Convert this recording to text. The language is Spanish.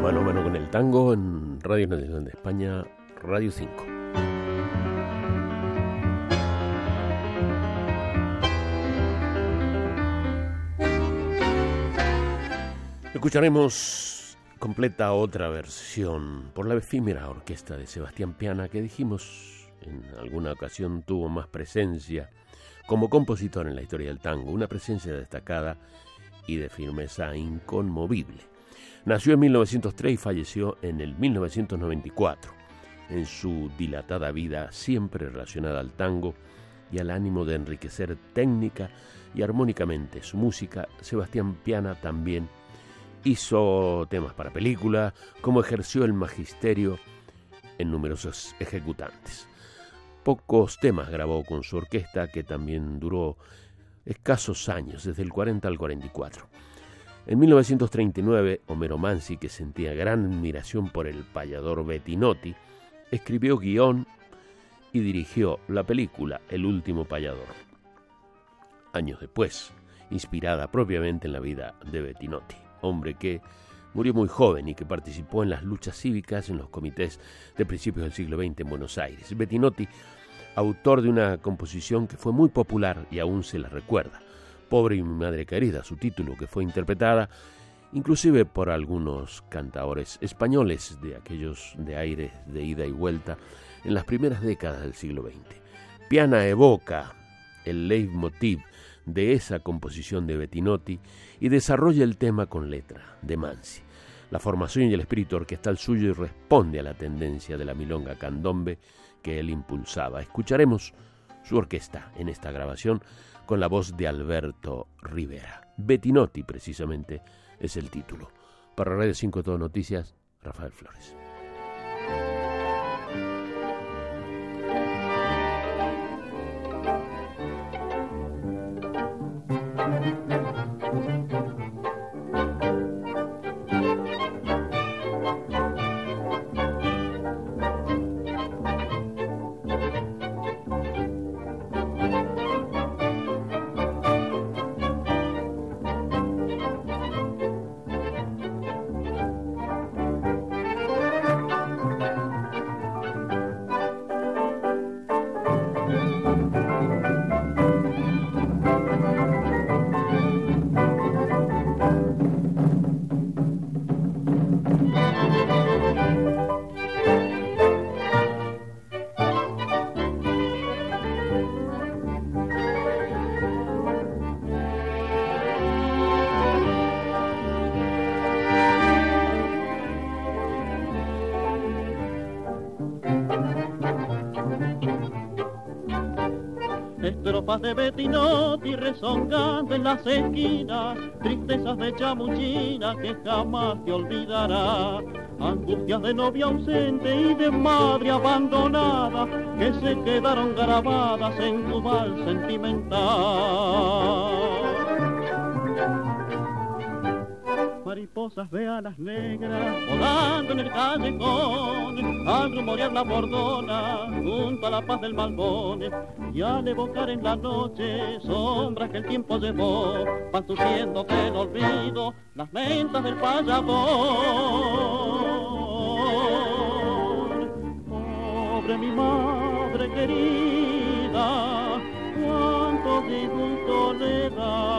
con el tango en Radio Nacional de España, Radio 5. Escucharemos completa otra versión por la efímera orquesta de Sebastián Piana que dijimos en alguna ocasión tuvo más presencia como compositor en la historia del tango, una presencia destacada y de firmeza inconmovible. Nació en 1903 y falleció en el 1994. En su dilatada vida, siempre relacionada al tango y al ánimo de enriquecer técnica y armónicamente su música, Sebastián Piana también hizo temas para película, como ejerció el magisterio en numerosos ejecutantes. Pocos temas grabó con su orquesta, que también duró escasos años, desde el 40 al 44. En 1939, Homero Mansi, que sentía gran admiración por el payador Bettinotti, escribió guion y dirigió la película El último payador. Años después, inspirada propiamente en la vida de Bettinotti, hombre que murió muy joven y que participó en las luchas cívicas en los comités de principios del siglo XX en Buenos Aires. Bettinotti, autor de una composición que fue muy popular y aún se la recuerda, Pobre y mi madre querida, su título, que fue interpretada inclusive por algunos cantadores españoles de aquellos de aire de ida y vuelta en las primeras décadas del siglo XX. Piana evoca el leitmotiv de esa composición de Bettinotti y desarrolla el tema con letra de Mansi. La formación y el espíritu orquestal suyo responde a la tendencia de la milonga candombe que él impulsaba. Escucharemos su orquesta en esta grabación con la voz de Alberto Rivera. Bettinotti, precisamente, es el título. Para Radio 5 Todo Noticias, Rafael Flores. De Betinotti rezongando en las esquinas, tristezas de chamuchina que jamás te olvidará, angustias de novia ausente y de madre abandonada que se quedaron grabadas en tu mal sentimental. Mariposas veanas negras volando en el callejón, al rumorear la bordona junto a la paz del malbón, y al evocar en la noche sombras que el tiempo llevó, van que el olvido las mentas del payador. Pobre mi madre querida, cuánto disgusto le daba